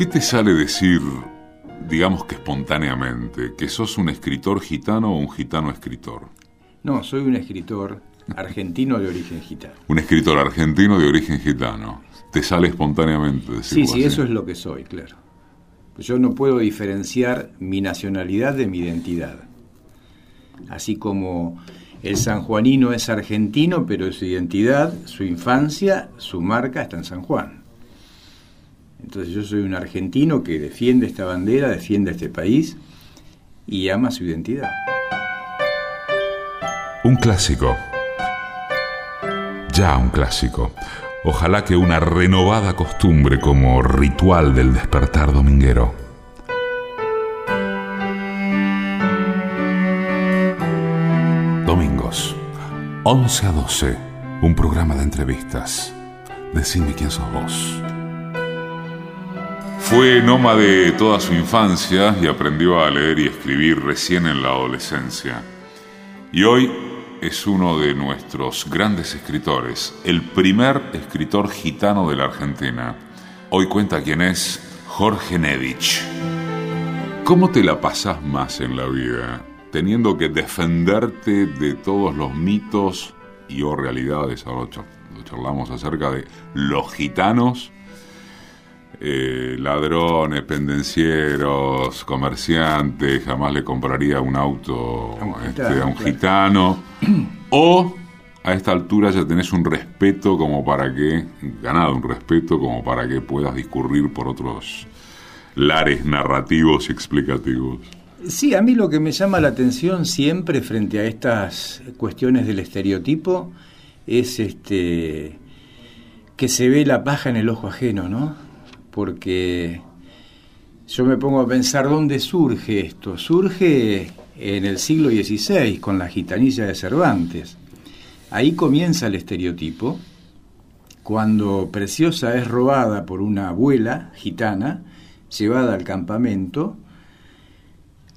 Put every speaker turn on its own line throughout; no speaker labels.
¿Qué te sale decir, digamos que espontáneamente, que sos un escritor gitano o un gitano escritor?
No, soy un escritor argentino de origen gitano.
Un escritor argentino de origen gitano. ¿Te sale espontáneamente
decirlo Sí, sí, eso es lo que soy, claro. Yo no puedo diferenciar mi nacionalidad de mi identidad. Así como el sanjuanino es argentino, pero su identidad, su infancia, su marca está en San Juan. Entonces yo soy un argentino que defiende esta bandera, defiende este país y ama su identidad.
Un clásico. Ya un clásico. Ojalá que una renovada costumbre como ritual del despertar dominguero. Domingos, 11 a 12, un programa de entrevistas. Decime quién sos vos. Fue nómade toda su infancia y aprendió a leer y escribir recién en la adolescencia. Y hoy es uno de nuestros grandes escritores, el primer escritor gitano de la Argentina. Hoy cuenta quién es Jorge Nedich. ¿Cómo te la pasas más en la vida? Teniendo que defenderte de todos los mitos y o realidades, ahora charlamos acerca de los gitanos eh, ladrones, pendencieros, comerciantes, jamás le compraría un auto a un este, gitano. O a esta altura ya tenés un respeto como para que, ganado un respeto como para que puedas discurrir por otros lares narrativos y explicativos.
Sí, a mí lo que me llama la atención siempre frente a estas cuestiones del estereotipo es este que se ve la paja en el ojo ajeno, ¿no? Porque yo me pongo a pensar dónde surge esto. Surge en el siglo XVI con la gitanilla de Cervantes. Ahí comienza el estereotipo, cuando Preciosa es robada por una abuela gitana, llevada al campamento,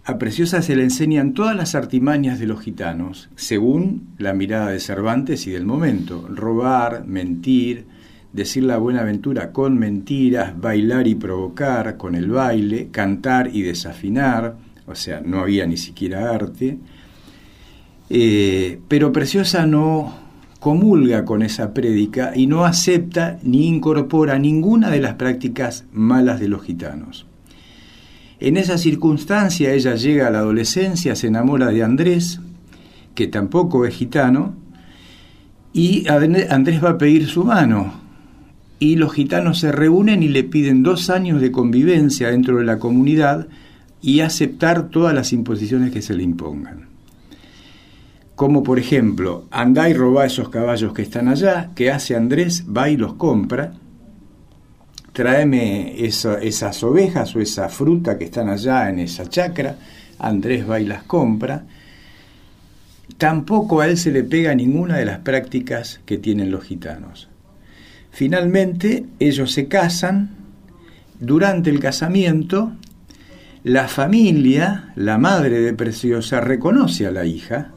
a Preciosa se le enseñan todas las artimañas de los gitanos, según la mirada de Cervantes y del momento. Robar, mentir, decir la buena aventura con mentiras, bailar y provocar con el baile, cantar y desafinar, o sea, no había ni siquiera arte. Eh, pero Preciosa no comulga con esa prédica y no acepta ni incorpora ninguna de las prácticas malas de los gitanos. En esa circunstancia ella llega a la adolescencia, se enamora de Andrés, que tampoco es gitano, y Andrés va a pedir su mano, y los gitanos se reúnen y le piden dos años de convivencia dentro de la comunidad y aceptar todas las imposiciones que se le impongan. Como por ejemplo, andá y robá esos caballos que están allá, que hace Andrés, va y los compra, tráeme esas ovejas o esa fruta que están allá en esa chacra, Andrés va y las compra. Tampoco a él se le pega ninguna de las prácticas que tienen los gitanos. Finalmente, ellos se casan. Durante el casamiento, la familia, la madre de Preciosa, reconoce a la hija.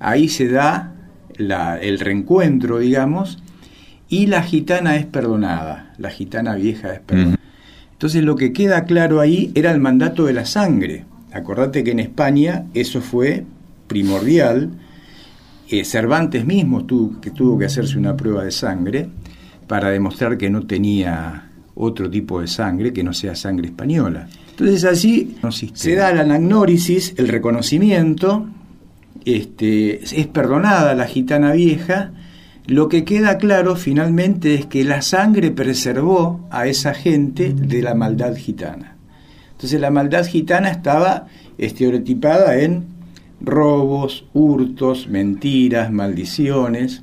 Ahí se da el reencuentro, digamos, y la gitana es perdonada, la gitana vieja es perdonada. Entonces lo que queda claro ahí era el mandato de la sangre. Acordate que en España eso fue primordial. Eh, Cervantes mismo tuvo que, tuvo que hacerse una prueba de sangre para demostrar que no tenía otro tipo de sangre que no sea sangre española. Entonces allí se da la anagnórisis, el reconocimiento, este, es perdonada la gitana vieja, lo que queda claro finalmente es que la sangre preservó a esa gente de la maldad gitana. Entonces la maldad gitana estaba estereotipada en robos, hurtos, mentiras, maldiciones,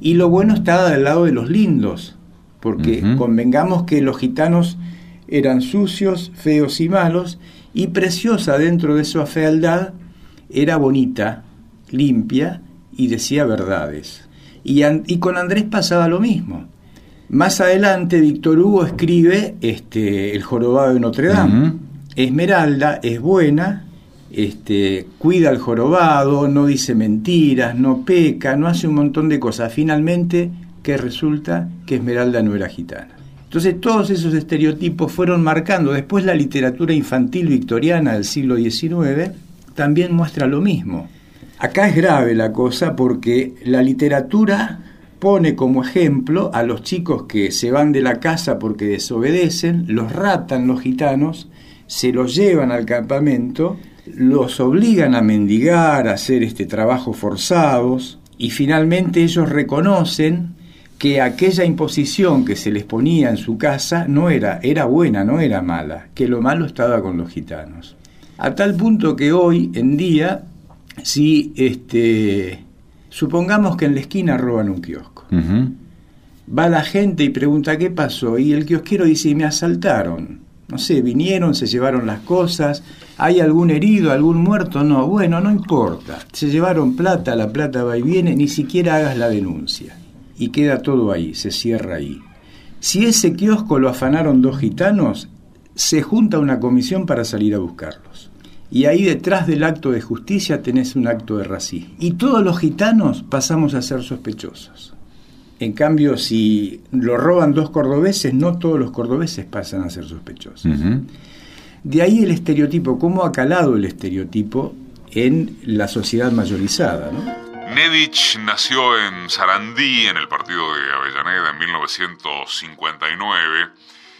y lo bueno estaba del lado de los lindos, porque convengamos que los gitanos eran sucios, feos y malos, y preciosa dentro de su fealdad era bonita, limpia y decía verdades. Y, y, con Andrés pasaba lo mismo. Más adelante Víctor Hugo escribe este, El jorobado de Notre Dame. Esmeralda es buena, este, cuida al jorobado, no dice mentiras, no peca, no hace un montón de cosas. Finalmente, que resulta que Esmeralda no era gitana. Entonces todos esos estereotipos fueron marcando. Después la literatura infantil victoriana del siglo XIX también muestra lo mismo. Acá es grave la cosa porque la literatura pone como ejemplo a los chicos que se van de la casa porque desobedecen, los ratan los gitanos, se los llevan al campamento, los obligan a mendigar, a hacer este trabajo forzados y finalmente ellos reconocen que aquella imposición que se les ponía en su casa no era, era buena, no era mala, que lo malo estaba con los gitanos. A tal punto que hoy en día, si este, supongamos que en la esquina roban un kiosco, va la gente y pregunta qué pasó, y el kiosquero dice, me asaltaron. No sé, vinieron, se llevaron las cosas, ¿hay algún herido, algún muerto? No, bueno, no importa. Se llevaron plata, la plata va y viene, ni siquiera hagas la denuncia y queda todo ahí, se cierra ahí. Si ese kiosco lo afanaron dos gitanos, se junta una comisión para salir a buscarlos. Y ahí detrás del acto de justicia tenés un acto de racismo. Y todos los gitanos pasamos a ser sospechosos. En cambio, si lo roban dos cordobeses, no todos los cordobeses pasan a ser sospechosos. De ahí el estereotipo, cómo ha calado el estereotipo en la sociedad mayorizada. ¿no?
Nedich nació en Sarandí, en el partido de Avellaneda, en 1959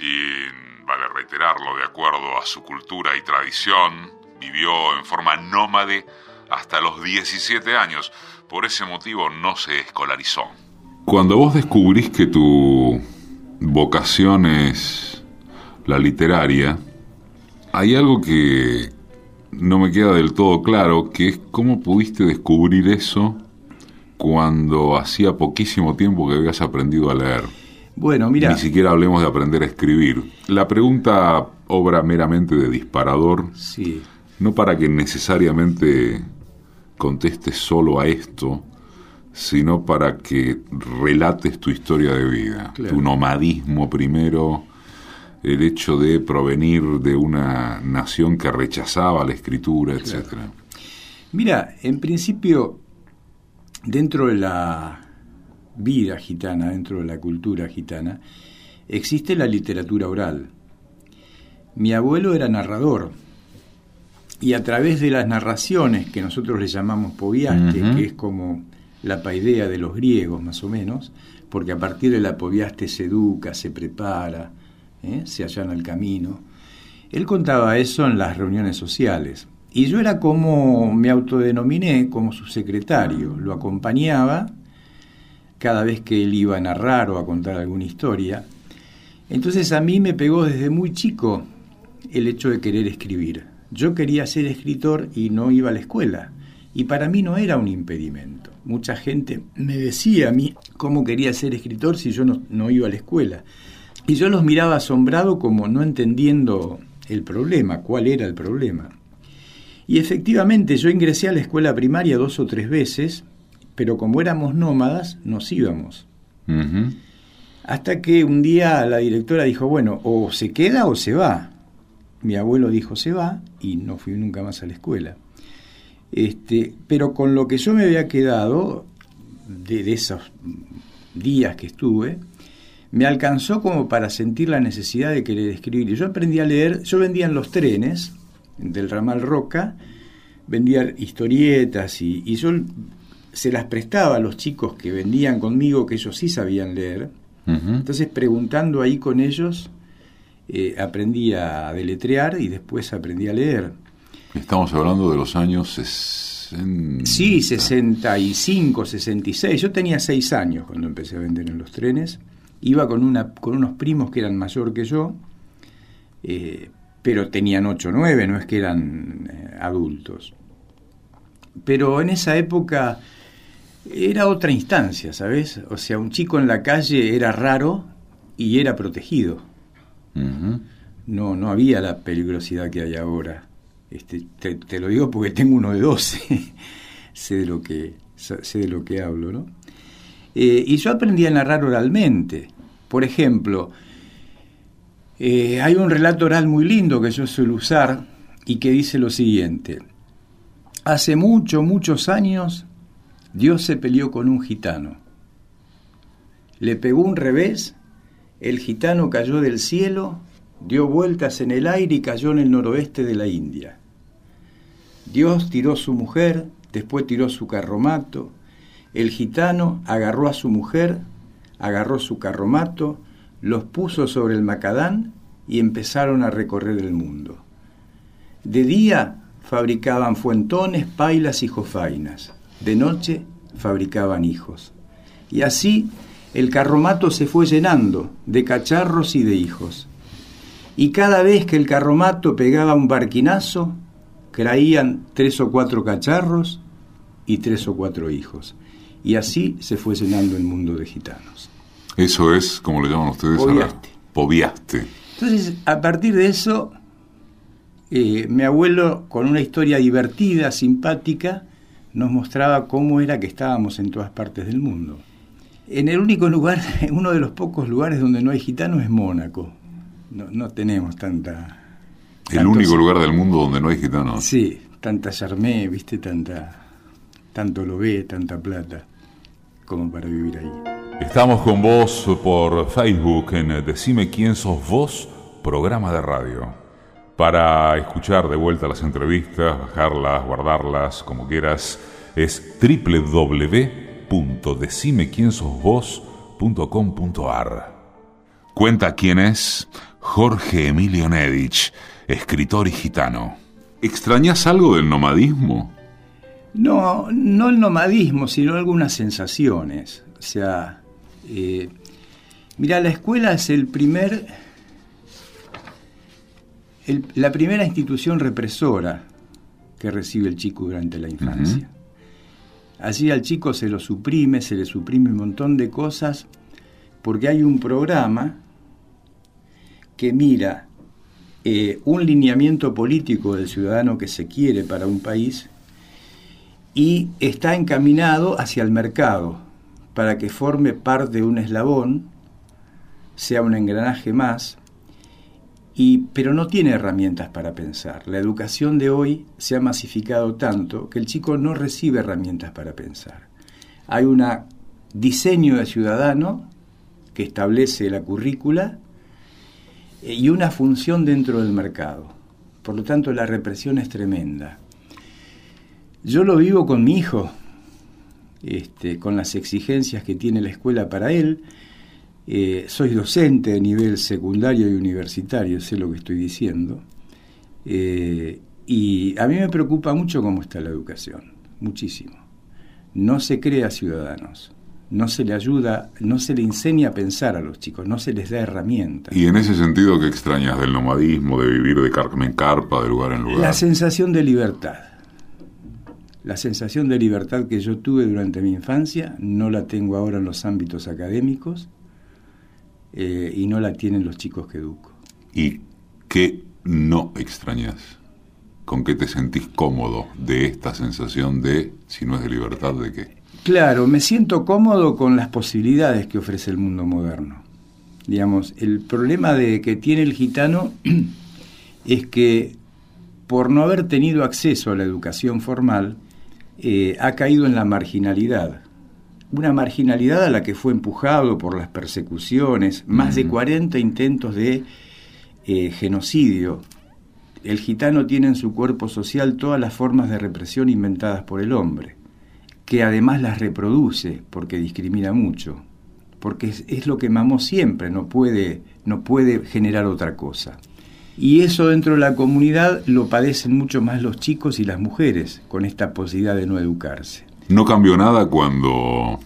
y, vale reiterarlo, de acuerdo a su cultura y tradición, vivió en forma nómade hasta los 17 años. Por ese motivo no se escolarizó. Cuando vos descubrís que tu vocación es la literaria, hay algo que no me queda del todo claro, que es cómo pudiste descubrir eso cuando hacía poquísimo tiempo que habías aprendido a leer.
Bueno, mira.
Ni siquiera hablemos de aprender a escribir. La pregunta obra meramente de disparador.
Sí.
No para que necesariamente contestes solo a esto, sino para que relates tu historia de vida, tu nomadismo primero, el hecho de provenir de una nación que rechazaba la escritura, etcétera.
Mira, en principio, dentro de la vida gitana, dentro de la cultura gitana, existe la literatura oral. Mi abuelo era narrador y a través de las narraciones que nosotros le llamamos poviaste, que es como la paidea de los griegos más o menos, porque a partir de la poviaste se educa, se prepara, ¿eh? se allana el camino. Él contaba eso en las reuniones sociales. Y yo era como, me autodenominé como su secretario, lo acompañaba cada vez que él iba a narrar o a contar alguna historia. Entonces a mí me pegó desde muy chico el hecho de querer escribir. Yo quería ser escritor y no iba a la escuela. Y para mí no era un impedimento. Mucha gente me decía a mí cómo quería ser escritor si yo no, no iba a la escuela. Y yo los miraba asombrado como no entendiendo el problema, cuál era el problema. Y efectivamente yo ingresé a la escuela primaria dos o tres veces, pero como éramos nómadas, nos íbamos. Hasta que un día la directora dijo, bueno, o se queda o se va. Mi abuelo dijo, se va, y no fui nunca más a la escuela. Este, pero con lo que yo me había quedado de, de esos días que estuve, me alcanzó como para sentir la necesidad de querer escribir. Y yo aprendí a leer, yo vendía en los trenes del ramal Roca, vendía historietas y, yo se las prestaba a los chicos que vendían conmigo, que ellos sí sabían leer. Entonces, preguntando ahí con ellos, eh, aprendí a deletrear y después aprendí a leer.
Estamos hablando de los años 60.
Sí, 65, 66. Yo tenía seis años cuando empecé a vender en los trenes iba con, una, con unos primos que eran mayor que yo, eh, pero tenían 8 o 9, no es que eran eh, adultos. Pero en esa época era otra instancia, ¿sabes? O sea, un chico en la calle era raro y era protegido. no, no había la peligrosidad que hay ahora. Este, te, lo digo porque tengo uno de 12, sé, de lo que, sé de lo que hablo, ¿no? Eh, y yo aprendí a narrar oralmente. Por ejemplo, eh, hay un relato oral muy lindo que yo suelo usar y que dice lo siguiente. Hace muchos, muchos años, Dios se peleó con un gitano. Le pegó un revés el gitano cayó del cielo, dio vueltas en el aire y cayó en el noroeste de la India. Dios tiró su mujer, después tiró su carromato, el gitano agarró a su mujer, agarró su carromato, los puso sobre el macadán y empezaron a recorrer el mundo. De día fabricaban fuentones, pailas y jofainas. De noche fabricaban hijos. Y así el carromato se fue llenando de cacharros y de hijos. Y cada vez que el carromato pegaba un barquinazo, traían tres o cuatro cacharros y tres o cuatro hijos. Y así se fue llenando el mundo de gitanos.
Eso es, como le llaman ustedes,
Poviaste.
Poviaste.
Entonces, a partir de eso, eh, mi abuelo, con una historia divertida, simpática, nos mostraba cómo era que estábamos en todas partes del mundo. En el único lugar, en uno de los pocos lugares donde no hay gitanos es Mónaco. No, no tenemos tanta...
El
tantos-
único lugar del mundo donde no hay gitanos.
Sí, tanta charmé, viste, tanta, tanto lo ve, tanta plata, como para vivir ahí.
Estamos con vos por Facebook en Decime quién sos vos, programa de radio. Para escuchar de vuelta las entrevistas, bajarlas, guardarlas, como quieras, es www.decimequiensosvos.com.ar. Cuenta quién es Jorge Emilio Nedich, escritor y gitano. ¿Extrañas algo del nomadismo?
No, no el nomadismo, sino algunas sensaciones. O sea, eh, mira, la escuela es el primer, el- la primera institución represora que recibe el chico durante la infancia. Allí al chico se lo suprime, se le suprime un montón de cosas, porque hay un programa que mira eh, un lineamiento político del ciudadano que se quiere para un país y está encaminado hacia el mercado para que forme parte de un eslabón, sea un engranaje más, y, pero no tiene herramientas para pensar. La educación de hoy se ha masificado tanto que el chico no recibe herramientas para pensar. Hay un diseño de ciudadano que establece la currícula eh, y una función dentro del mercado. Por lo tanto, la represión es tremenda. Yo lo vivo con mi hijo, este, con las exigencias que tiene la escuela para él. Eh, soy docente de nivel secundario y universitario, sé lo que estoy diciendo. Eh, y a mí me preocupa mucho cómo está la educación, muchísimo. No se crea ciudadanos, no se le ayuda, no se le enseña a pensar a los chicos, no se les da herramientas.
Y en ese sentido, ¿qué extrañas del nomadismo, de vivir de carpa en carpa, de lugar en lugar?
La sensación de libertad. La sensación de libertad que yo tuve durante mi infancia no la tengo ahora en los ámbitos académicos eh, y no la tienen los chicos que educo.
¿Y qué no extrañas? ¿Con qué te sentís cómodo de esta sensación de, si no es de libertad, de qué?
Claro, me siento cómodo con las posibilidades que ofrece el mundo moderno. Digamos, el problema de que tiene el gitano es que por no haber tenido acceso a la educación formal, eh, ha caído en la marginalidad. Una marginalidad a la que fue empujado por las persecuciones, más de 40 intentos de eh, genocidio. El gitano tiene en su cuerpo social todas las formas de represión inventadas por el hombre que además las reproduce porque discrimina mucho, porque es, es, lo que mamó siempre, no puede, no puede generar otra cosa. Y eso dentro de la comunidad lo padecen mucho más los chicos y las mujeres con esta posibilidad de no educarse.
¿No cambió nada cuando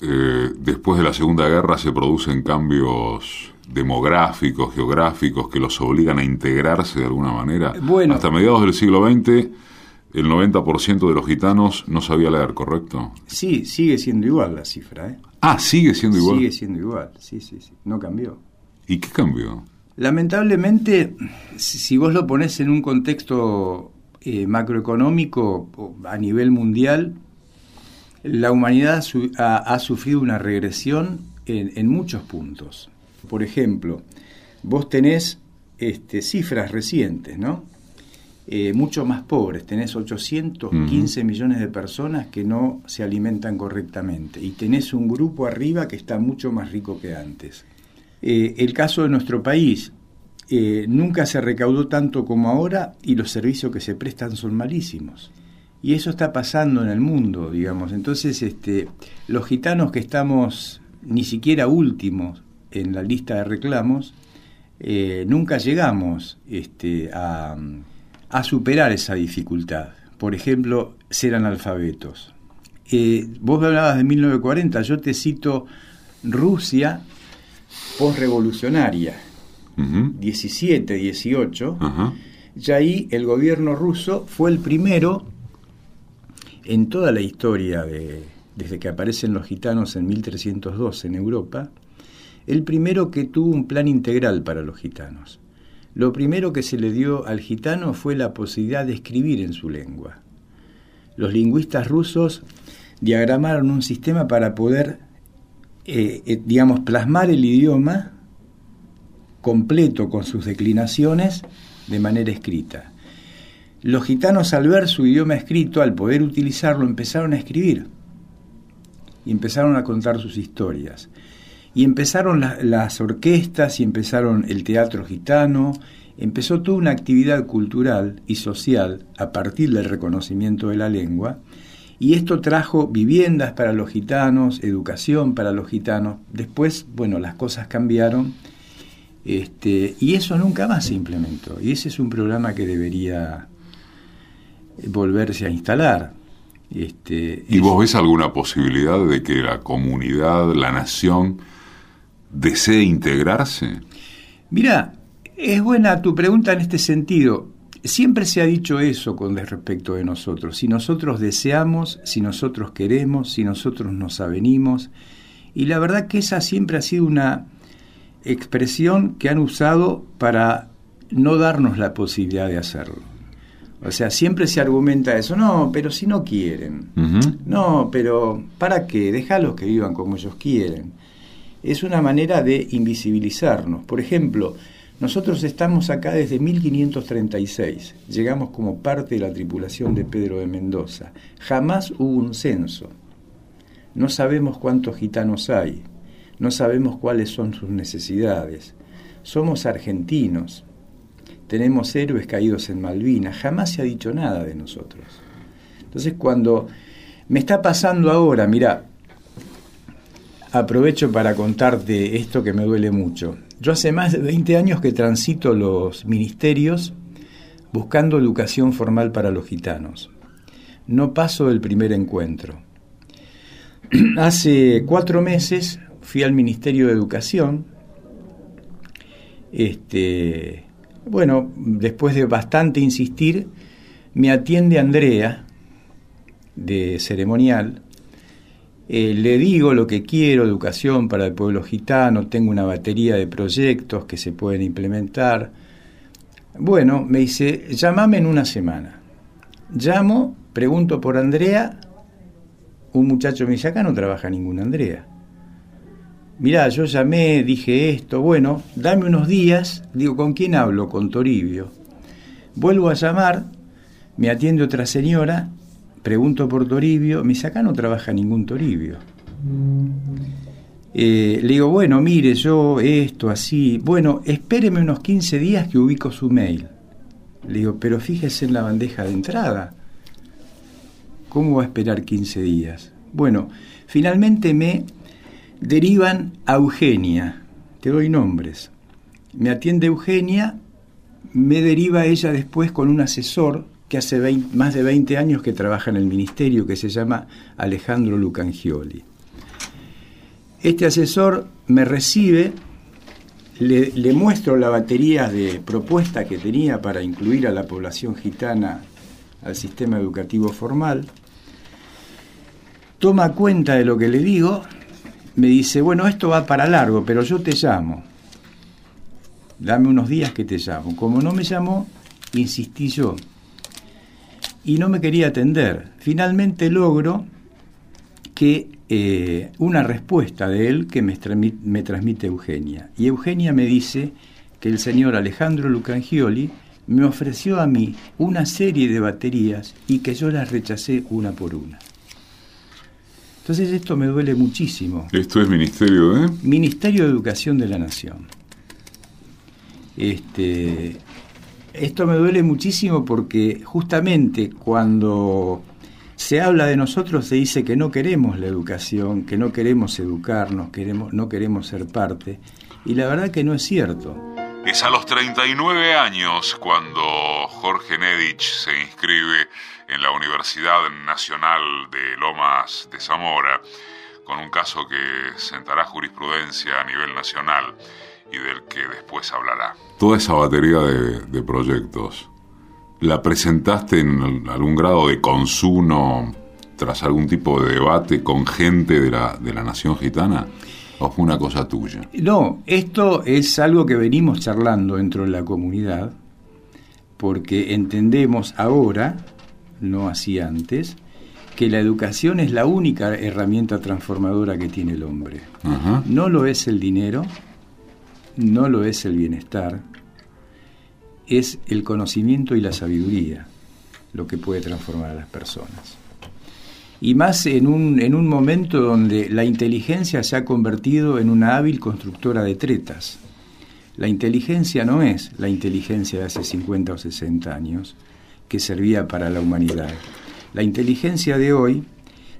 eh, después de la Segunda Guerra se producen cambios demográficos, geográficos, que los obligan a integrarse de alguna manera?
Bueno,
Hasta mediados del siglo XX el 90% de los gitanos no sabía leer, ¿correcto?
Sí, sigue siendo igual la cifra. ¿eh?
Ah, sigue siendo igual.
Sigue siendo igual, sí, sí, sí. No cambió.
¿Y qué cambió?
Lamentablemente, si vos lo pones en un contexto eh, macroeconómico a nivel mundial, la humanidad su ha, ha, sufrido una regresión en, en, muchos puntos. Por ejemplo, vos tenés este, cifras recientes, ¿no? Eh, mucho más pobres. Tenés 815 uh -huh. millones de personas que no se alimentan correctamente. Y tenés un grupo arriba que está mucho más rico que antes. Eh, el caso de nuestro país, eh, nunca se recaudó tanto como ahora y los servicios que se prestan son malísimos. Y eso está pasando en el mundo, digamos. Entonces, este, los gitanos que estamos ni siquiera últimos en la lista de reclamos, eh, nunca llegamos este, a, superar esa dificultad. Por ejemplo, ser analfabetos. Eh, vos hablabas de 1940, yo te cito Rusia postrevolucionaria, 17, 18, y ahí el gobierno ruso fue el primero en toda la historia de, desde que aparecen los gitanos en 1302 en Europa, el primero que tuvo un plan integral para los gitanos. Lo primero que se le dio al gitano fue la posibilidad de escribir en su lengua. Los lingüistas rusos diagramaron un sistema para poder, eh, eh, digamos, plasmar el idioma completo con sus declinaciones de manera escrita. Los gitanos al ver su idioma escrito, al poder utilizarlo, empezaron a escribir y empezaron a contar sus historias. Y empezaron las orquestas y empezaron el teatro gitano, empezó toda una actividad cultural y social a partir del reconocimiento de la lengua, y esto trajo viviendas para los gitanos, educación para los gitanos. Después, bueno, las cosas cambiaron este, y eso nunca más se implementó. Y ese es un programa que debería volverse a instalar.
Este, ¿Y vos ves alguna posibilidad de que la comunidad, la nación, desee integrarse?
Mira, es buena tu pregunta en este sentido. Siempre se ha dicho eso con respecto de nosotros. Si nosotros deseamos, si nosotros queremos, si nosotros nos avenimos. Y la verdad que esa siempre ha sido una expresión que han usado para no darnos la posibilidad de hacerlo. O sea, siempre se argumenta eso, no, pero si no quieren, no, pero ¿para qué? Déjalos que vivan como ellos quieren. Es una manera de invisibilizarnos. Por ejemplo, nosotros estamos acá desde 1536, llegamos como parte de la tripulación de Pedro de Mendoza. Jamás hubo un censo. No sabemos cuántos gitanos hay, no sabemos cuáles son sus necesidades. Somos argentinos, tenemos héroes caídos en Malvinas, jamás se ha dicho nada de nosotros. Entonces cuando me está pasando ahora, mira, aprovecho para contarte esto que me duele mucho. Yo hace más de 20 años que transito los ministerios buscando educación formal para los gitanos. No paso el primer encuentro. Hace cuatro meses fui al Ministerio de Educación, este, bueno, después de bastante insistir, me atiende Andrea, de ceremonial, eh, le digo lo que quiero, educación para el pueblo gitano, tengo una batería de proyectos que se pueden implementar. Bueno, me dice, llámame en una semana. Llamo, pregunto por Andrea, un muchacho me dice, acá no trabaja ninguna Andrea mirá, yo llamé, dije esto, bueno, dame unos días, digo, ¿con quién hablo? Con Toribio. Vuelvo a llamar, me atiende otra señora, pregunto por Toribio, me dice, acá no trabaja ningún Toribio. Eh, le digo, bueno, mire, yo esto, así, bueno, espéreme unos 15 días que ubico su mail. Le digo, pero fíjese en la bandeja de entrada. ¿Cómo va a esperar 15 días? Bueno, finalmente me derivan a Eugenia, te doy nombres. Me atiende Eugenia, me deriva ella después con un asesor que hace más de 20 años que trabaja en el ministerio, que se llama Alejandro Lucangioli. Este asesor me recibe, le, le muestro la batería de propuestas que tenía para incluir a la población gitana al sistema educativo formal, toma cuenta de lo que le digo me dice, bueno, esto va para largo, pero yo te llamo. Dame unos días que te llamo. Como no me llamó, insistí yo. Y no me quería atender. Finalmente logro que eh, una respuesta de él que me, me transmite Eugenia. Y Eugenia me dice que el señor Alejandro Lucangioli me ofreció a mí una serie de baterías y que yo las rechacé una por una. Entonces esto me duele muchísimo.
Esto es Ministerio de...
Ministerio de Educación de la Nación. Este, esto me duele muchísimo porque justamente cuando se habla de nosotros se dice que no queremos la educación, que no queremos educarnos, queremos, no queremos ser parte. Y la verdad que no es cierto.
Es a los 39 años cuando Jorge Nedich se inscribe en la Universidad Nacional de Lomas de Zamora, con un caso que sentará jurisprudencia a nivel nacional y del que después hablará. Toda esa batería de, proyectos, ¿la presentaste en algún grado de consumo tras algún tipo de debate con gente de la, de la nación gitana? ¿O fue una cosa tuya?
No, esto es algo que venimos charlando dentro de la comunidad, porque entendemos ahora, no así antes, que la educación es la única herramienta transformadora que tiene el hombre. No lo es el dinero, no lo es el bienestar, es el conocimiento y la sabiduría lo que puede transformar a las personas. Y más en un, en un momento donde la inteligencia se ha convertido en una hábil constructora de tretas. La inteligencia no es la inteligencia de hace 50 o 60 años, que servía para la humanidad. La inteligencia de hoy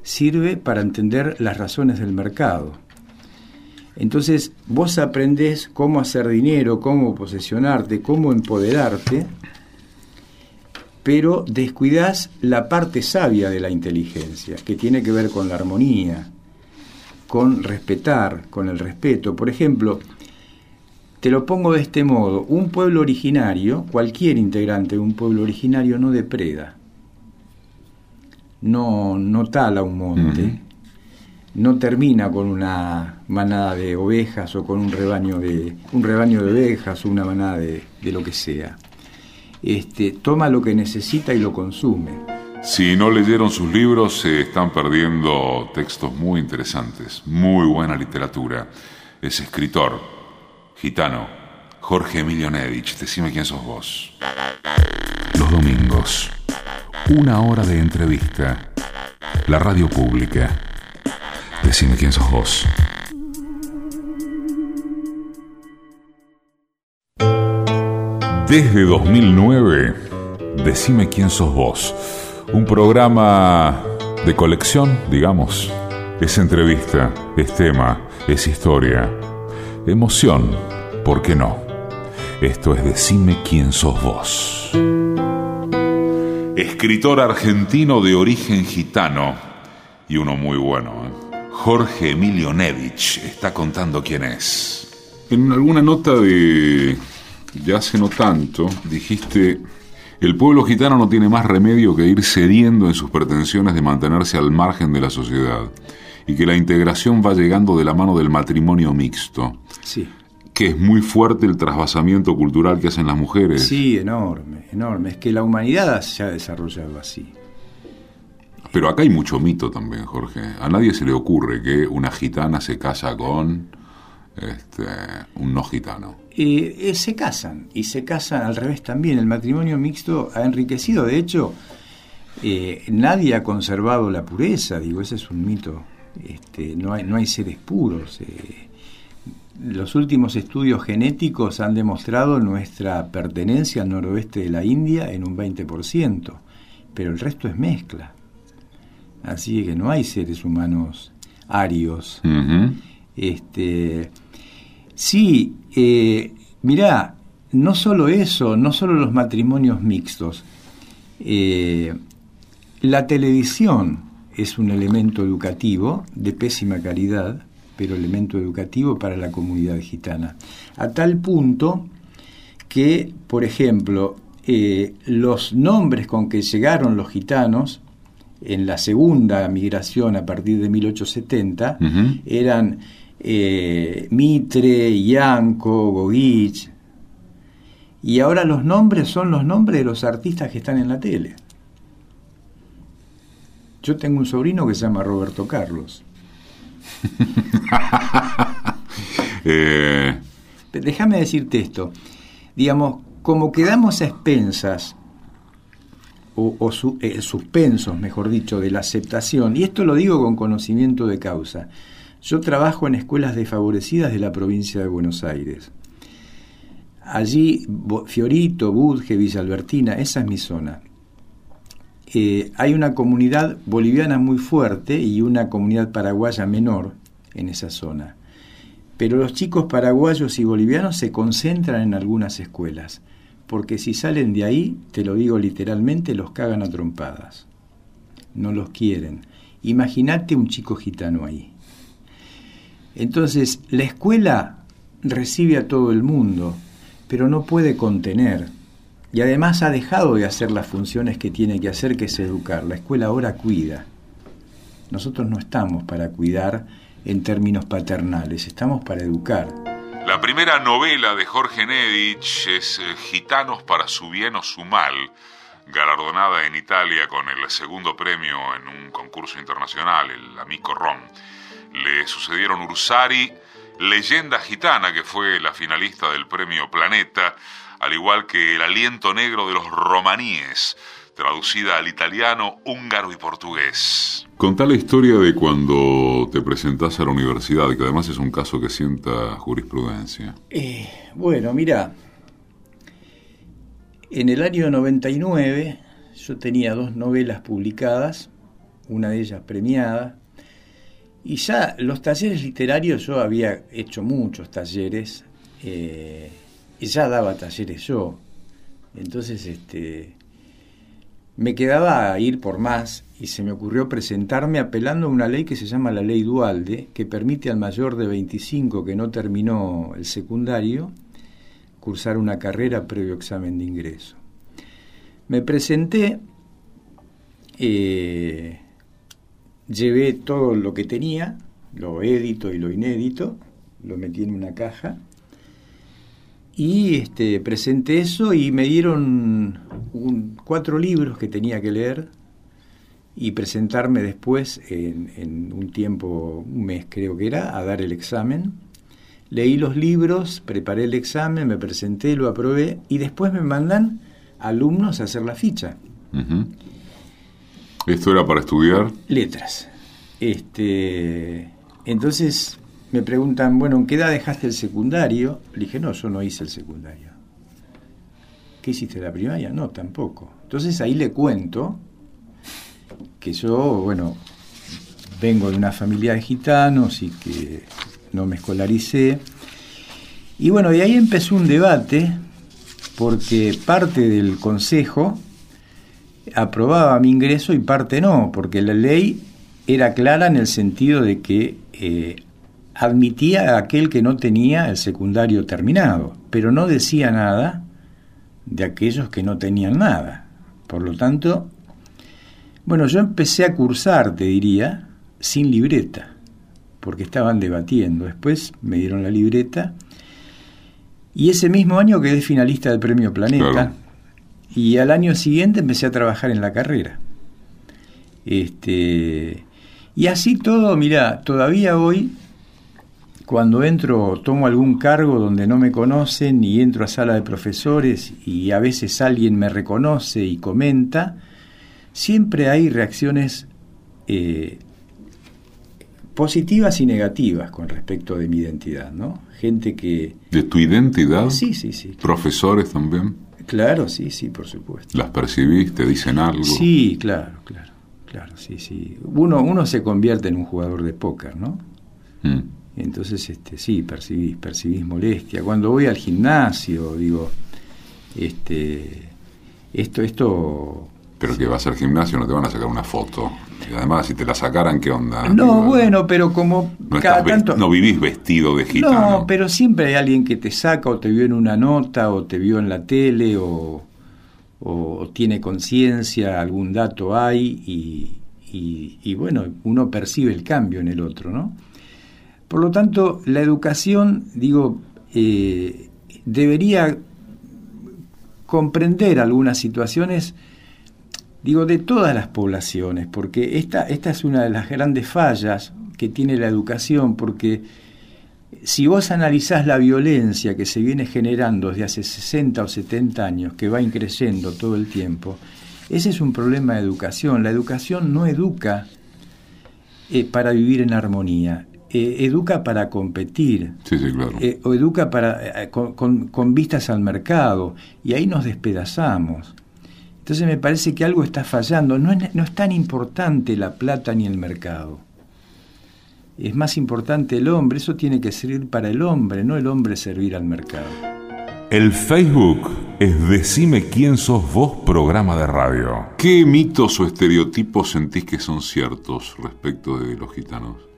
sirve para entender las razones del mercado, entonces vos aprendés cómo hacer dinero, cómo posesionarte, cómo empoderarte, pero descuidás la parte sabia de la inteligencia, que tiene que ver con la armonía, con respetar, con el respeto. Por ejemplo, te lo pongo de este modo, un pueblo originario, cualquier integrante de un pueblo originario no depreda, no, no tala un monte, no termina con una manada de ovejas o con un rebaño de, un rebaño de ovejas o una manada de, lo que sea. Este, toma lo que necesita y lo consume.
Si no leyeron sus libros, se están perdiendo textos muy interesantes, muy buena literatura. Es escritor, gitano, Jorge Emilio Nedich. Decime quién sos vos. Los domingos, una hora de entrevista. La radio pública Decime quién sos vos. Desde 2009, Decime quién sos vos. Un programa de colección, digamos. Es entrevista, es tema, es historia. Emoción, ¿por qué no? Esto es Decime quién sos vos. Escritor argentino de origen gitano y uno muy bueno. ¿eh? Jorge Emilio Nevich está contando quién es. En alguna nota de ya hace no tanto, dijiste, el pueblo gitano no tiene más remedio que ir cediendo en sus pretensiones de mantenerse al margen de la sociedad y que la integración va llegando de la mano del matrimonio mixto.
Sí.
Que es muy fuerte el trasvasamiento cultural que hacen las mujeres.
Sí, enorme, enorme. Es que la humanidad se ha desarrollado así.
Pero acá hay mucho mito también, Jorge. A nadie se le ocurre que una gitana se casa con este, un no gitano.
Eh, se casan, y se casan al revés también. El matrimonio mixto ha enriquecido, de hecho, eh, nadie ha conservado la pureza, digo, ese es un mito. Este, no, hay, no hay seres puros. Eh. los últimos estudios genéticos han demostrado nuestra pertenencia al noroeste de la India en un 20%, pero el resto es mezcla. Así que no hay seres humanos arios. este, sí, eh, mirá, no solo eso, no solo los matrimonios mixtos. Eh, la televisión es un elemento educativo de pésima calidad, pero elemento educativo para la comunidad gitana. A tal punto que, por ejemplo, eh, los nombres con que llegaron los gitanos en la segunda migración a partir de 1870 eran eh, Mitre, Yanco, Gogich. Y ahora los nombres son los nombres de los artistas que están en la tele. Yo tengo un sobrino que se llama Roberto Carlos. Eh. Déjame decirte esto. Digamos, como quedamos a expensas o, eh, suspensos, mejor dicho, de la aceptación, y esto lo digo con conocimiento de causa. Yo trabajo en escuelas desfavorecidas de la provincia de Buenos Aires. Allí, Fiorito, Budge, Villa Albertina, esa es mi zona. Eh, hay una comunidad boliviana muy fuerte y una comunidad paraguaya menor en esa zona. Pero los chicos paraguayos y bolivianos se concentran en algunas escuelas porque si salen de ahí, te lo digo literalmente, los cagan a trompadas. No los quieren. Imagínate un chico gitano ahí. Entonces, la escuela recibe a todo el mundo, pero no puede contener. Y además ha dejado de hacer las funciones que tiene que hacer, que es educar. La escuela ahora cuida. Nosotros no estamos para cuidar en términos paternales, estamos para educar.
La primera novela de Jorge Nedich es eh, Gitanos para su bien o su mal, galardonada en Italia con el segundo premio en un concurso internacional, el Amico Ron. Le sucedieron Ursari, Leyenda Gitana, que fue la finalista del premio Planeta, al igual que El aliento negro de los romaníes, traducida al italiano, húngaro y portugués. Contá la historia de cuando te presentás a la universidad, que además es un caso que sienta jurisprudencia.
Eh, bueno, mira, en el año 99 yo tenía dos novelas publicadas, una de ellas premiada, y ya los talleres literarios yo había hecho muchos talleres, eh, y ya daba talleres yo. Entonces, este, me quedaba ir por más y se me ocurrió presentarme apelando a una ley que se llama la ley Dualde, que permite al mayor de 25 que no terminó el secundario cursar una carrera previo examen de ingreso. Me presenté, eh, llevé todo lo que tenía, lo édito y lo inédito, lo metí en una caja y este, presenté eso y me dieron cuatro libros que tenía que leer y presentarme después en, un tiempo, un mes creo que era, a dar el examen. Leí los libros, preparé el examen, me presenté, lo aprobé y después me mandan alumnos a hacer la ficha.
¿Esto era para estudiar?
Letras. Este, entonces me preguntan, bueno, ¿en qué edad dejaste el secundario? Le dije, no, yo no hice el secundario. ¿Qué hiciste la primaria? No, tampoco. Entonces ahí le cuento que yo, bueno, vengo de una familia de gitanos y que no me escolaricé. Y bueno, de ahí empezó un debate porque parte del consejo aprobaba mi ingreso y parte no, porque la ley era clara en el sentido de que eh, admitía a aquel que no tenía el secundario terminado, pero no decía nada de aquellos que no tenían nada. Por lo tanto, bueno, yo empecé a cursar, te diría, sin libreta, porque estaban debatiendo. Después me dieron la libreta y ese mismo año quedé finalista del Premio Planeta y al año siguiente empecé a trabajar en la carrera. Este, y así todo, mira, todavía hoy cuando entro, tomo algún cargo donde no me conocen y entro a sala de profesores y a veces alguien me reconoce y comenta, siempre hay reacciones eh, positivas y negativas con respecto de mi identidad, ¿no? Gente que...
¿De tu identidad?
Sí, sí, sí.
¿Profesores también?
Claro, sí, sí, por supuesto.
¿Las percibiste? ¿Dicen algo?
Sí, claro, claro, claro, sí, sí. Uno, uno se convierte en un jugador de póker, ¿no? Mm. Entonces, este, sí, percibís, percibís molestia. Cuando voy al gimnasio, digo, este, esto, esto...
Pero que vas al gimnasio no te van a sacar una foto. Y además, si te la sacaran, ¿qué onda?
No, bueno, pero como
no cada tanto... No vivís vestido de gitano.
No, pero siempre hay alguien que te saca o te vio en una nota o te vio en la tele o, o tiene conciencia, algún dato hay y, y, y bueno, uno percibe el cambio en el otro, ¿no? Por lo tanto, la educación, digo, eh, debería comprender algunas situaciones, digo, de todas las poblaciones, porque esta, esta es una de las grandes fallas que tiene la educación, porque si vos analizás la violencia que se viene generando desde hace 60 o 70 años, que va increciendo todo el tiempo, Ese es un problema de educación. La educación no educa eh, para vivir en armonía. Eh, educa para competir,
sí, sí, claro.
eh, o educa para, con, con, con, vistas al mercado, y ahí nos despedazamos. Entonces me parece que algo está fallando. No es, no es tan importante la plata ni el mercado. Es más importante el hombre, eso tiene que servir para el hombre, no el hombre servir al mercado.
El Facebook es Decime quién sos vos programa de radio. ¿Qué mitos o estereotipos sentís que son ciertos respecto de los gitanos?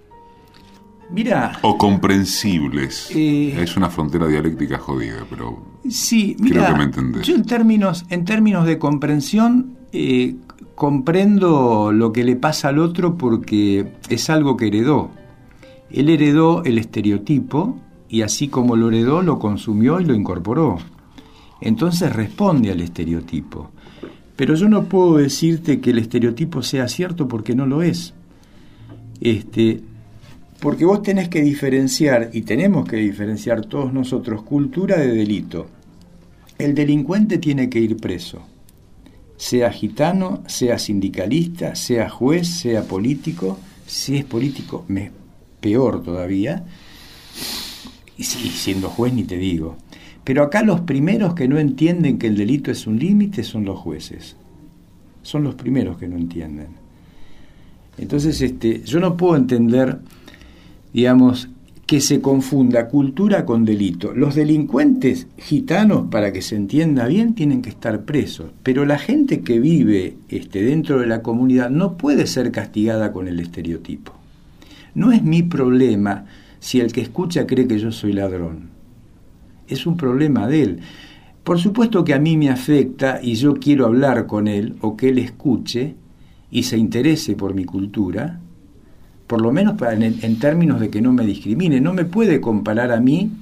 Mira.
O comprensibles. Eh, es una frontera dialéctica jodida, pero.
Sí, mira.
Creo que me entendés.
Yo en términos, en términos de comprensión, eh, comprendo lo que le pasa al otro porque es algo que heredó. Él heredó el estereotipo y así como lo heredó, lo consumió y lo incorporó. Entonces responde al estereotipo. Pero yo no puedo decirte que el estereotipo sea cierto porque no lo es. Este, porque vos tenés que diferenciar, y tenemos que diferenciar todos nosotros, cultura de delito. El delincuente tiene que ir preso, sea gitano, sea sindicalista, sea juez, sea político, si es político, me, peor todavía, y si, siendo juez ni te digo. Pero acá los primeros que no entienden que el delito es un límite son los jueces. Son los primeros que no entienden. Entonces, este, yo no puedo entender digamos, que se confunda cultura con delito. Los delincuentes gitanos, para que se entienda bien, tienen que estar presos, pero la gente que vive este, dentro de la comunidad no puede ser castigada con el estereotipo. No es mi problema si el que escucha cree que yo soy ladrón. Es un problema de él. Por supuesto que a mí me afecta y yo quiero hablar con él o que él escuche y se interese por mi cultura, por lo menos para, en, términos de que no me discrimine. No me puede comparar a mí.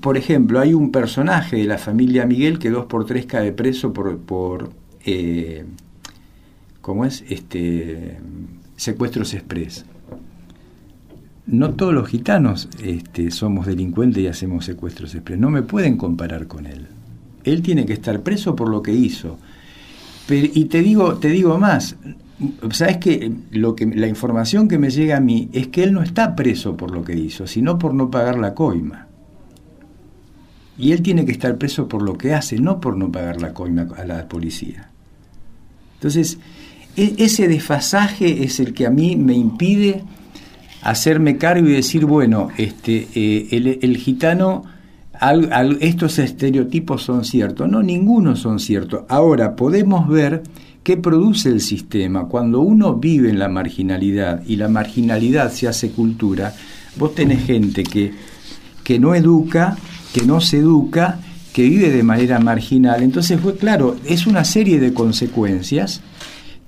Por ejemplo, hay un personaje de la familia Miguel que dos por tres cae preso por, por eh, ¿cómo es? Este, secuestros express. No todos los gitanos este, somos delincuentes y hacemos secuestros express. No me pueden comparar con él. Él tiene que estar preso por lo que hizo. Pero, y te digo, te digo más, ¿Sabes que lo que la información que me llega a mí es que él no está preso por lo que hizo, sino por no pagar la coima. Y él tiene que estar preso por lo que hace, no por no pagar la coima a la policía. Entonces, e ese desfasaje es el que a mí me impide hacerme cargo y decir, bueno, este, eh, el, gitano, estos estereotipos son ciertos. No, ninguno son ciertos. Ahora, podemos ver ¿Qué produce el sistema? Cuando uno vive en la marginalidad y la marginalidad se hace cultura, vos tenés gente que, que no educa, que no se educa, que vive de manera marginal. Entonces, fue claro, es una serie de consecuencias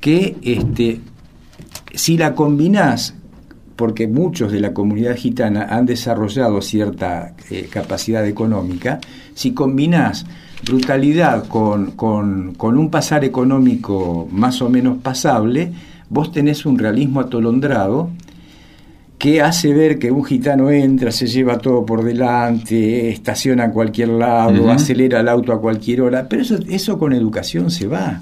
que este, si la combinás, porque muchos de la comunidad gitana han desarrollado cierta eh, capacidad económica, si combinás brutalidad con, con, con, un pasar económico más o menos pasable, vos tenés un realismo atolondrado que hace ver que un gitano entra, se lleva todo por delante, estaciona a cualquier lado, uh -huh. acelera el auto a cualquier hora, pero eso, eso con educación se va.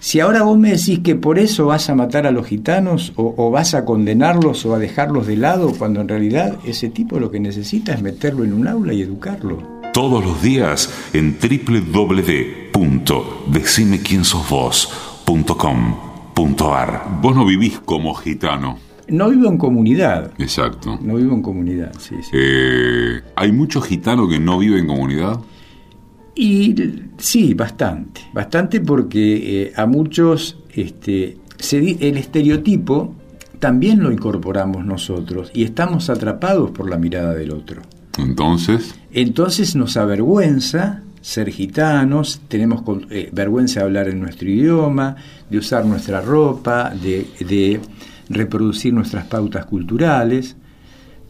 Si ahora vos me decís que por eso vas a matar a los gitanos o, o, vas a condenarlos o a dejarlos de lado, cuando en realidad ese tipo lo que necesita es meterlo en un aula y educarlo
todos los días en www.decimequiensosvos.com.ar. Vos no vivís como gitano.
No vivo en comunidad.
Exacto.
No vivo en comunidad, sí, sí.
Eh, ¿Hay muchos gitanos que no viven en comunidad?
Y sí, bastante. Bastante porque eh, a muchos este, se, el estereotipo también lo incorporamos nosotros y estamos atrapados por la mirada del otro.
Entonces.
Entonces nos avergüenza ser gitanos, tenemos eh, vergüenza de hablar en nuestro idioma, de usar nuestra ropa, de, de, reproducir nuestras pautas culturales,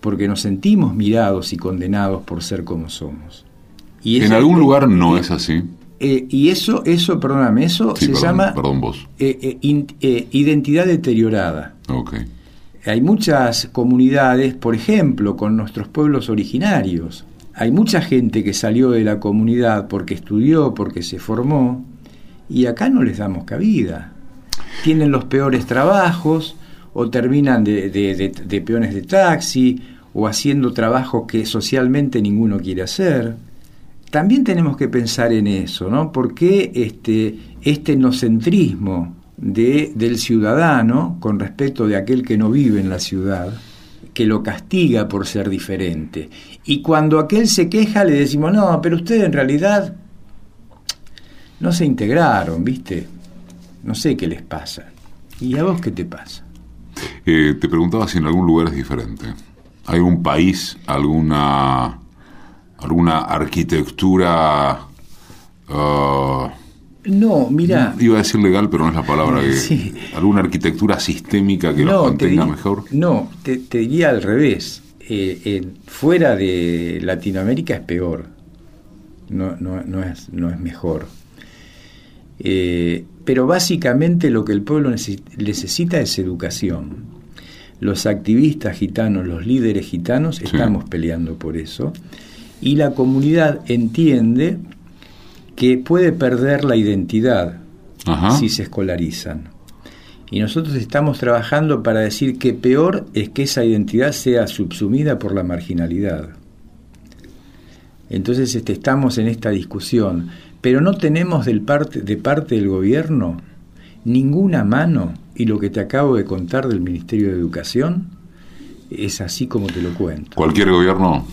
porque nos sentimos mirados y condenados por ser como somos.
Y en algún lugar no es así.
Eh, y eso, eso, perdóname, eso
sí,
se
perdón,
llama
perdón vos.
Eh, in, identidad deteriorada.
Okay
hay muchas comunidades, por ejemplo, con nuestros pueblos originarios. Hay mucha gente que salió de la comunidad porque estudió, porque se formó, y acá no les damos cabida. Tienen los peores trabajos o terminan de, peones de taxi o haciendo trabajos que socialmente ninguno quiere hacer. También tenemos que pensar en eso, ¿no? Porque este, este nocentrismo de, del ciudadano con respecto de aquel que no vive en la ciudad, que lo castiga por ser diferente. Y cuando aquel se queja le decimos, no, pero ustedes en realidad no se integraron, ¿viste? No sé qué les pasa. ¿Y a vos qué te pasa?
Eh, te preguntaba si en algún lugar es diferente. ¿Hay un país, alguna, alguna arquitectura...
Uh, no, mira.
Iba a decir legal, pero no es la palabra que. ¿Alguna arquitectura sistémica que los contenga mejor?
No, te, te, diría al revés. Eh, fuera de Latinoamérica es peor. No, no, no, es, no es mejor. Eh, pero básicamente lo que el pueblo necesita es educación. Los activistas gitanos, los líderes gitanos, estamos peleando por eso. Y la comunidad entiende que puede perder la identidad si se escolarizan. Y nosotros estamos trabajando para decir que peor es que esa identidad sea subsumida por la marginalidad. Entonces este, estamos en esta discusión, pero no tenemos del parte, de parte del gobierno ninguna mano, y lo que te acabo de contar del Ministerio de Educación es así como te lo cuento.
¿Cualquier gobierno?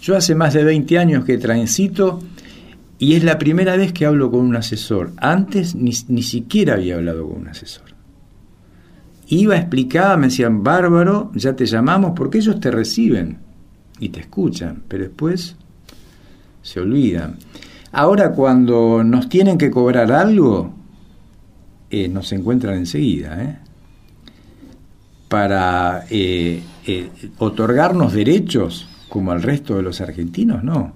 Yo hace más de 20 años que transito y es la primera vez que hablo con un asesor. Antes ni, siquiera había hablado con un asesor. Iba, explicaba, me decían, bárbaro, ya te llamamos, porque ellos te reciben y te escuchan, pero después se olvidan. Ahora cuando nos tienen que cobrar algo, eh, nos encuentran enseguida. ¿eh? Para eh, otorgarnos derechos como al resto de los argentinos, no.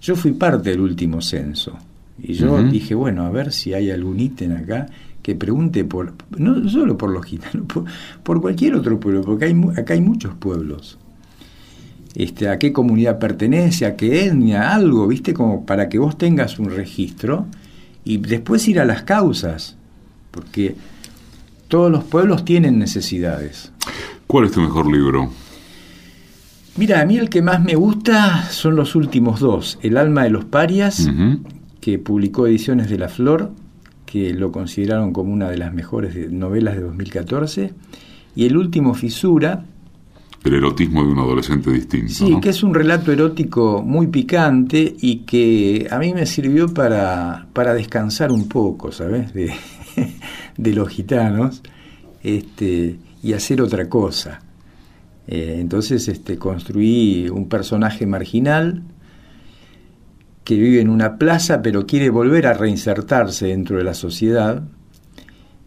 Yo fui parte del último censo y yo dije, bueno, a ver si hay algún ítem acá que pregunte por, no solo por los gitanos, por, cualquier otro pueblo, porque hay, acá hay muchos pueblos. Este, a qué comunidad pertenece, a qué etnia, algo, ¿viste? Como para que vos tengas un registro y después ir a las causas, porque todos los pueblos tienen necesidades.
¿Cuál es tu mejor libro?
Mira, a mí el que más me gusta son los últimos dos. El alma de los parias, que publicó Ediciones de la Flor, que lo consideraron como una de las mejores novelas de 2014. Y el último, Fisura.
El erotismo de un adolescente distinto.
Sí, que es un relato erótico muy picante y que a mí me sirvió para, para descansar un poco, ¿sabes? De, de los gitanos este, y hacer otra cosa. Eh, entonces este, construí un personaje marginal que vive en una plaza pero quiere volver a reinsertarse dentro de la sociedad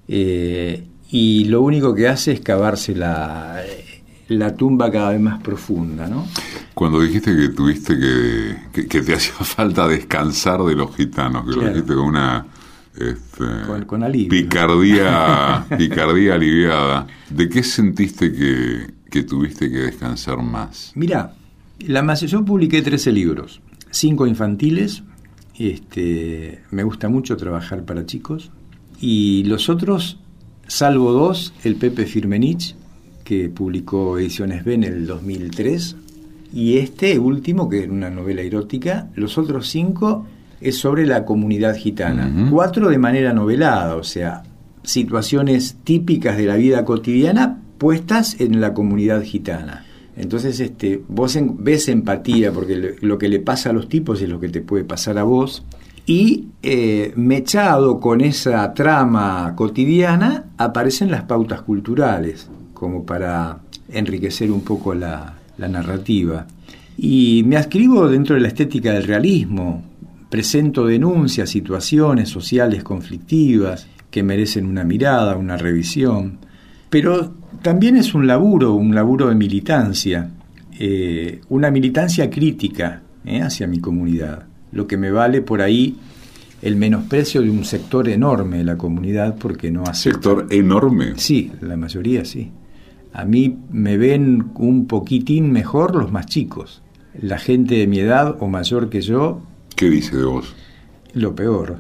eh, y lo único que hace es cavarse la, la tumba cada vez más profunda. ¿no?
Cuando dijiste que tuviste que, que, te hacía falta descansar de los gitanos, que lo dijiste con una... Este,
con, alivio.
Picardía, picardía aliviada. ¿De qué sentiste que, que tuviste que descansar más?
Mira, la yo publiqué 13 libros, 5 infantiles, este, me gusta mucho trabajar para chicos, y los otros, salvo dos, el Pepe Firmenich, que publicó Ediciones B en el 2003, y este último, que es una novela erótica, los otros cinco es sobre la comunidad gitana, cuatro de manera novelada, o sea, situaciones típicas de la vida cotidiana, puestas en la comunidad gitana. Entonces, este, vos ves empatía, porque lo que le pasa a los tipos es lo que te puede pasar a vos. Y eh, mechado con esa trama cotidiana, aparecen las pautas culturales, como para enriquecer un poco la, narrativa. Y me ascribo dentro de la estética del realismo. Presento denuncias, situaciones sociales conflictivas que merecen una mirada, una revisión. Pero también es un laburo, un laburo de militancia, eh, una militancia crítica eh, hacia mi comunidad, lo que me vale por ahí el menosprecio de un sector enorme de la comunidad porque no hace...
¿Sector enorme?
Sí, la mayoría sí. A mí me ven un poquitín mejor los más chicos. La gente de mi edad o mayor que yo...
¿Qué dice de vos?
Lo peor.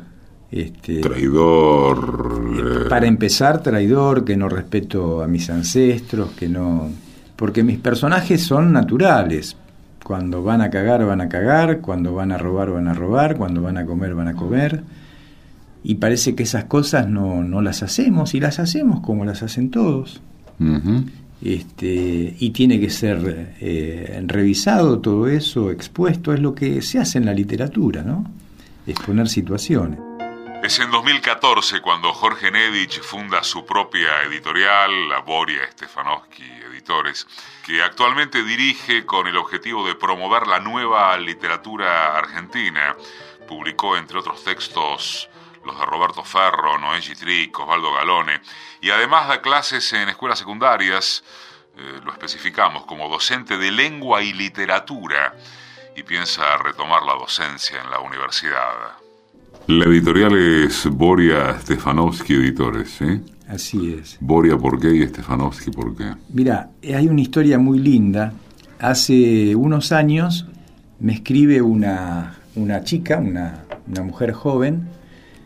Este, traidor.
Eh, para empezar, traidor, que no respeto a mis ancestros, que no... Porque mis personajes son naturales. Cuando van a cagar, van a cagar, cuando van a robar, van a robar, cuando van a comer, van a comer. Y parece que esas cosas no, no las hacemos, y las hacemos como las hacen todos. este, y tiene que ser eh, revisado todo eso, expuesto, es lo que se hace en la literatura, ¿no? Exponer situaciones.
Es en 2014 cuando Jorge Nedich funda su propia editorial, la Boria Stefanowski Editores, que actualmente dirige con el objetivo de promover la nueva literatura argentina. Publicó, entre otros textos, los de Roberto Ferro, Noé Gitric, Osvaldo Galone, y además da clases en escuelas secundarias, eh, lo especificamos, como docente de lengua y literatura, y piensa retomar la docencia en la universidad. La editorial es Boria Stefanowski Editores, ¿sí?
Así es.
Boria, ¿por qué? Y Stefanowski, ¿por qué?
Mira, hay una historia muy linda. Hace unos años me escribe una, una chica, una, una, mujer joven,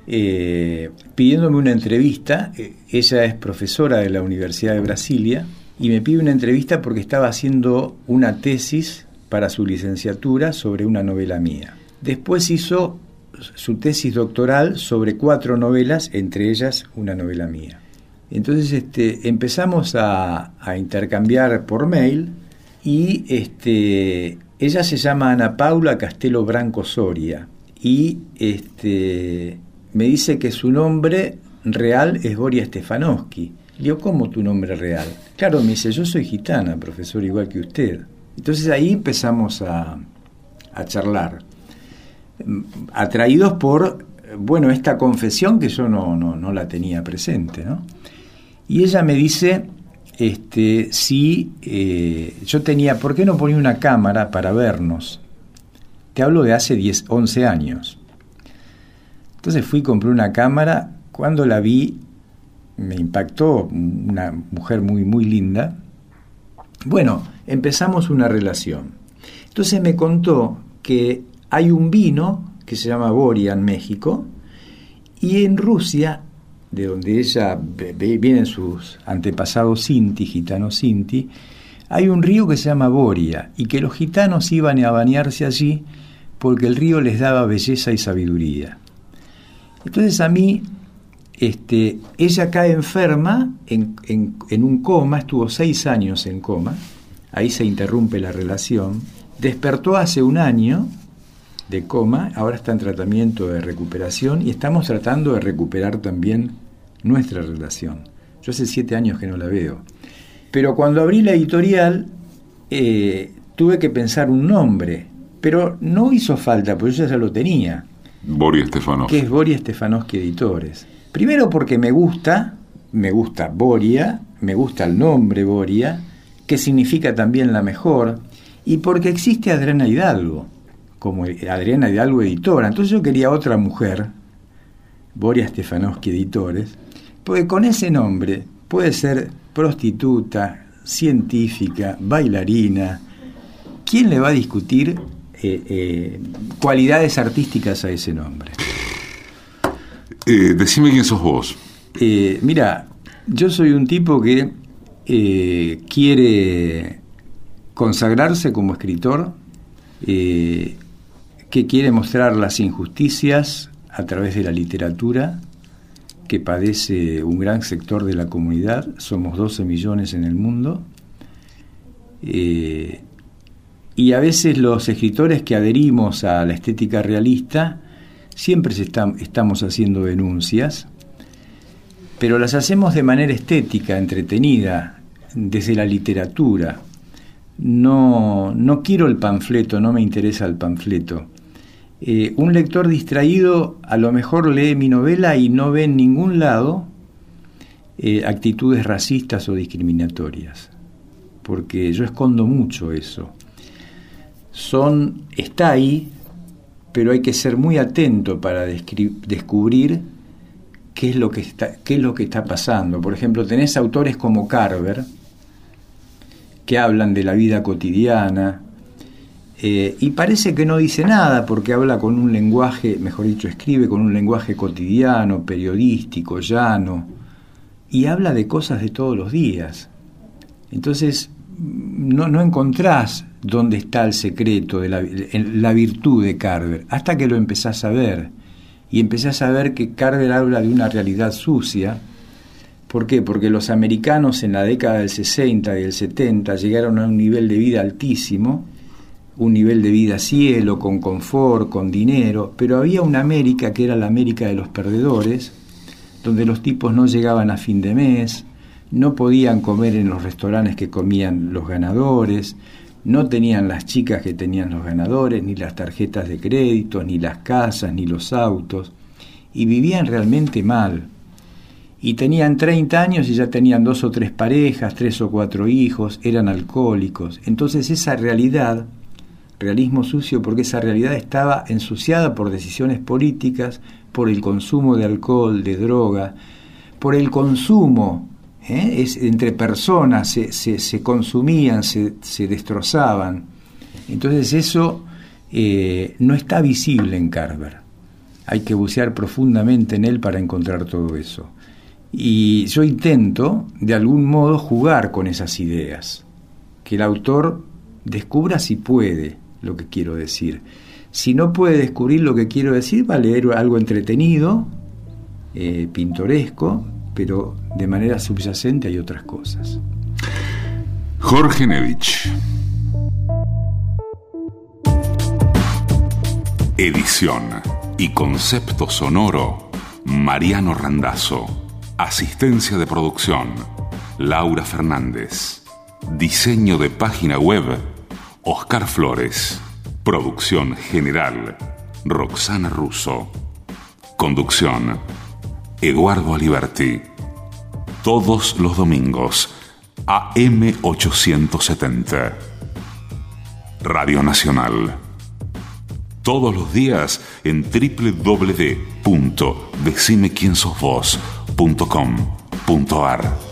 eh, pidiéndome una entrevista. Eh, ella es profesora de la Universidad de Brasilia y me pide una entrevista porque estaba haciendo una tesis para su licenciatura sobre una novela mía. Después hizo su tesis doctoral sobre cuatro novelas, entre ellas una novela mía. Entonces este, empezamos a, intercambiar por mail y este, ella se llama Ana Paula Castelo Branco Soria y este, me dice que su nombre real es Boria Stefanowski. Le digo, ¿cómo tu nombre real? Claro, me dice, yo soy gitana, profesor, igual que usted. Entonces ahí empezamos a, a charlar atraídos por, bueno, esta confesión que yo no, no, la tenía presente, ¿no? Y ella me dice, este, si eh, yo tenía, ¿por qué no ponía una cámara para vernos? Te hablo de hace 10, 11 años. Entonces fui, compré una cámara, cuando la vi me impactó, una mujer muy, muy linda. Bueno, empezamos una relación. Entonces me contó que hay un vino que se llama Boria en México y en Rusia, de donde ella vienen sus antepasados Sinti, gitanos Sinti, hay un río que se llama Boria y que los gitanos iban a bañarse allí porque el río les daba belleza y sabiduría. Entonces a mí, este, ella cae enferma en, en un coma, estuvo seis años en coma, ahí se interrumpe la relación, despertó hace un año de coma, ahora está en tratamiento de recuperación y estamos tratando de recuperar también nuestra relación. Yo hace siete años que no la veo. Pero cuando abrí la editorial eh, tuve que pensar un nombre, pero no hizo falta, porque yo ya lo tenía.
Boris Stefanovsky.
Que es Editores. Primero porque me gusta, me gusta Boria, me gusta el nombre Boria, que significa también la mejor, y porque existe Adriana Hidalgo como Adriana Hidalgo editora. Entonces yo quería otra mujer, Boria Stefanowski Editores, porque con ese nombre puede ser prostituta, científica, bailarina. ¿Quién le va a discutir eh, eh, cualidades artísticas a ese nombre?
Eh, decime quién sos vos.
mira, yo soy un tipo que quiere consagrarse como escritor, que quiere mostrar las injusticias a través de la literatura que padece un gran sector de la comunidad, somos 12 millones en el mundo, eh, y a veces los escritores que adherimos a la estética realista siempre estamos haciendo denuncias, pero las hacemos de manera estética, entretenida, desde la literatura. No, no quiero el panfleto, no me interesa el panfleto. Eh, un lector distraído a lo mejor lee mi novela y no ve en ningún lado eh, actitudes racistas o discriminatorias, porque yo escondo mucho eso. Son, está ahí, pero hay que ser muy atento para descubrir qué es, lo que está, qué es lo que está pasando. Por ejemplo, tenés autores como Carver, que hablan de la vida cotidiana, Eh, y parece que no dice nada porque habla con un lenguaje, mejor dicho, escribe con un lenguaje cotidiano, periodístico, llano, y habla de cosas de todos los días. Entonces, no, no encontrás dónde está el secreto de la, la, virtud de Carver, hasta que lo empezás a ver. Y empezás a ver que Carver habla de una realidad sucia. ¿Por qué? Porque los americanos en la década del 60 y del 70 llegaron a un nivel de vida altísimo, un nivel de vida cielo, con confort, con dinero, pero había una América que era la América de los perdedores, donde los tipos no llegaban a fin de mes, no podían comer en los restaurantes que comían los ganadores, no tenían las chicas que tenían los ganadores, ni las tarjetas de crédito, ni las casas, ni los autos, y vivían realmente mal. Y tenían 30 años y ya tenían dos o tres parejas, tres o cuatro hijos, eran alcohólicos. Entonces esa realidad, realismo sucio porque esa realidad estaba ensuciada por decisiones políticas, por el consumo de alcohol, de droga, por el consumo ¿eh? entre personas se, se, consumían, se, se, destrozaban. Entonces eso eh, no está visible en Carver. Hay que bucear profundamente en él para encontrar todo eso. Y yo intento, de algún modo, jugar con esas ideas. Que el autor descubra si puede lo que quiero decir. Si no puede descubrir lo que quiero decir, va a leer algo entretenido, eh, pintoresco, pero de manera subyacente hay otras cosas.
Jorge Nevich. Edición y concepto sonoro, Mariano Randazzo. Asistencia de producción, Laura Fernández. Diseño de página web, Oscar Flores. Producción general, Roxana Russo. Conducción, Eduardo Aliberti. Todos los domingos, AM870. Radio Nacional. Todos los días en www.decimequiensosvos.com.ar.